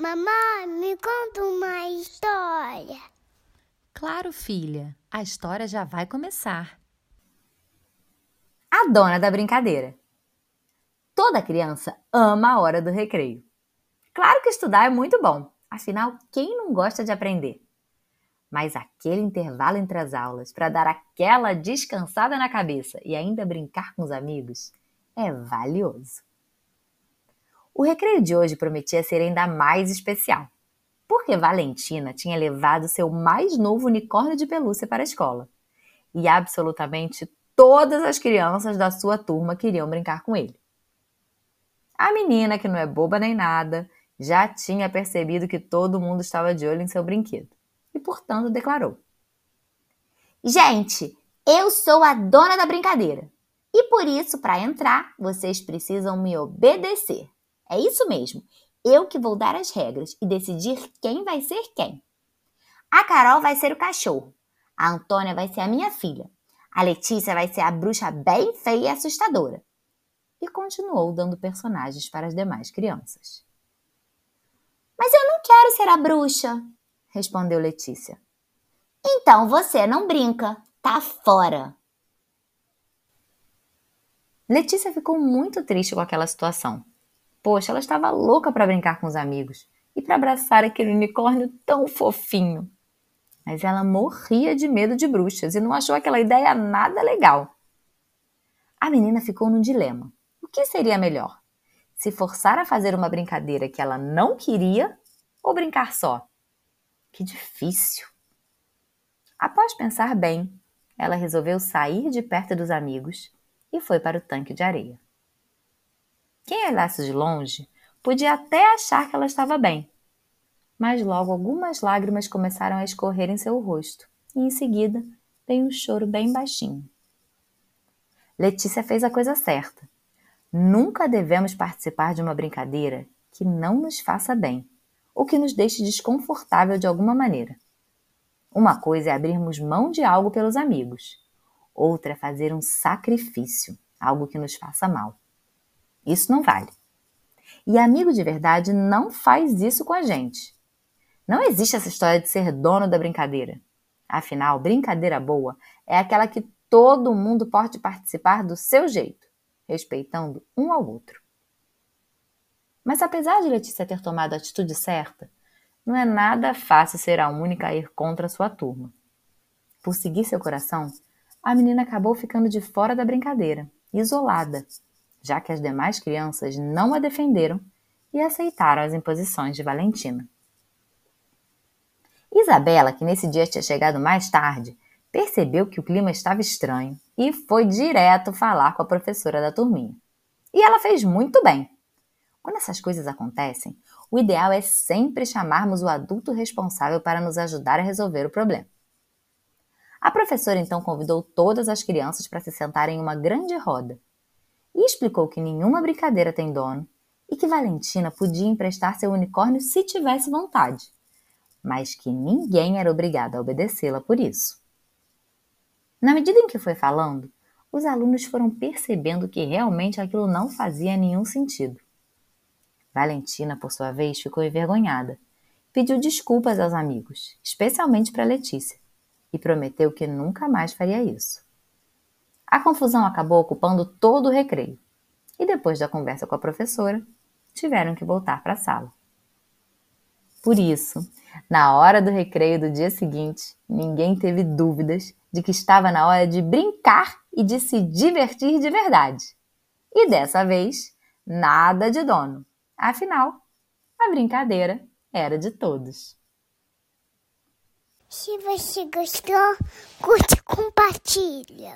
Mamãe, me conta uma história. Claro, filha, a história já vai começar. A dona da brincadeira. Toda criança ama a hora do recreio. Claro que estudar é muito bom, afinal, quem não gosta de aprender? Mas aquele intervalo entre as aulas para dar aquela descansada na cabeça e ainda brincar com os amigos é valioso. O recreio de hoje prometia ser ainda mais especial, porque Valentina tinha levado seu mais novo unicórnio de pelúcia para a escola. E absolutamente todas as crianças da sua turma queriam brincar com ele. A menina, que não é boba nem nada, já tinha percebido que todo mundo estava de olho em seu brinquedo e, portanto, declarou: Gente, eu sou a dona da brincadeira e por isso, para entrar, vocês precisam me obedecer. É isso mesmo, eu que vou dar as regras e decidir quem vai ser quem. A Carol vai ser o cachorro, a Antônia vai ser a minha filha, a Letícia vai ser a bruxa bem feia e assustadora. E continuou dando personagens para as demais crianças. Mas eu não quero ser a bruxa, respondeu Letícia. Então você não brinca, tá fora. Letícia ficou muito triste com aquela situação. Poxa, ela estava louca para brincar com os amigos e para abraçar aquele unicórnio tão fofinho. Mas ela morria de medo de bruxas e não achou aquela ideia nada legal. A menina ficou num dilema. O que seria melhor? Se forçar a fazer uma brincadeira que ela não queria ou brincar só? Que difícil! Após pensar bem, ela resolveu sair de perto dos amigos e foi para o tanque de areia. Quem olhasse de longe podia até achar que ela estava bem, mas logo algumas lágrimas começaram a escorrer em seu rosto e em seguida veio um choro bem baixinho. Letícia fez a coisa certa. Nunca devemos participar de uma brincadeira que não nos faça bem ou que nos deixe desconfortável de alguma maneira. Uma coisa é abrirmos mão de algo pelos amigos, outra é fazer um sacrifício, algo que nos faça mal. Isso não vale. E amigo de verdade não faz isso com a gente. Não existe essa história de ser dono da brincadeira. Afinal, brincadeira boa é aquela que todo mundo pode participar do seu jeito, respeitando um ao outro. Mas apesar de Letícia ter tomado a atitude certa, não é nada fácil ser a única a ir contra a sua turma. Por seguir seu coração, a menina acabou ficando de fora da brincadeira, isolada, já que as demais crianças não a defenderam e aceitaram as imposições de Valentina. Isabela, que nesse dia tinha chegado mais tarde, percebeu que o clima estava estranho e foi direto falar com a professora da turminha. E ela fez muito bem. Quando essas coisas acontecem, o ideal é sempre chamarmos o adulto responsável para nos ajudar a resolver o problema. A professora então convidou todas as crianças para se sentarem em uma grande roda e explicou que nenhuma brincadeira tem dono e que Valentina podia emprestar seu unicórnio se tivesse vontade, mas que ninguém era obrigado a obedecê-la por isso. Na medida em que foi falando, os alunos foram percebendo que realmente aquilo não fazia nenhum sentido. Valentina, por sua vez, ficou envergonhada. Pediu desculpas aos amigos, especialmente para Letícia, e prometeu que nunca mais faria isso. A confusão acabou ocupando todo o recreio, e depois da conversa com a professora, tiveram que voltar para a sala. Por isso, na hora do recreio do dia seguinte, ninguém teve dúvidas de que estava na hora de brincar e de se divertir de verdade. E dessa vez, nada de dono. Afinal, a brincadeira era de todos. Se você gostou, curte e compartilha.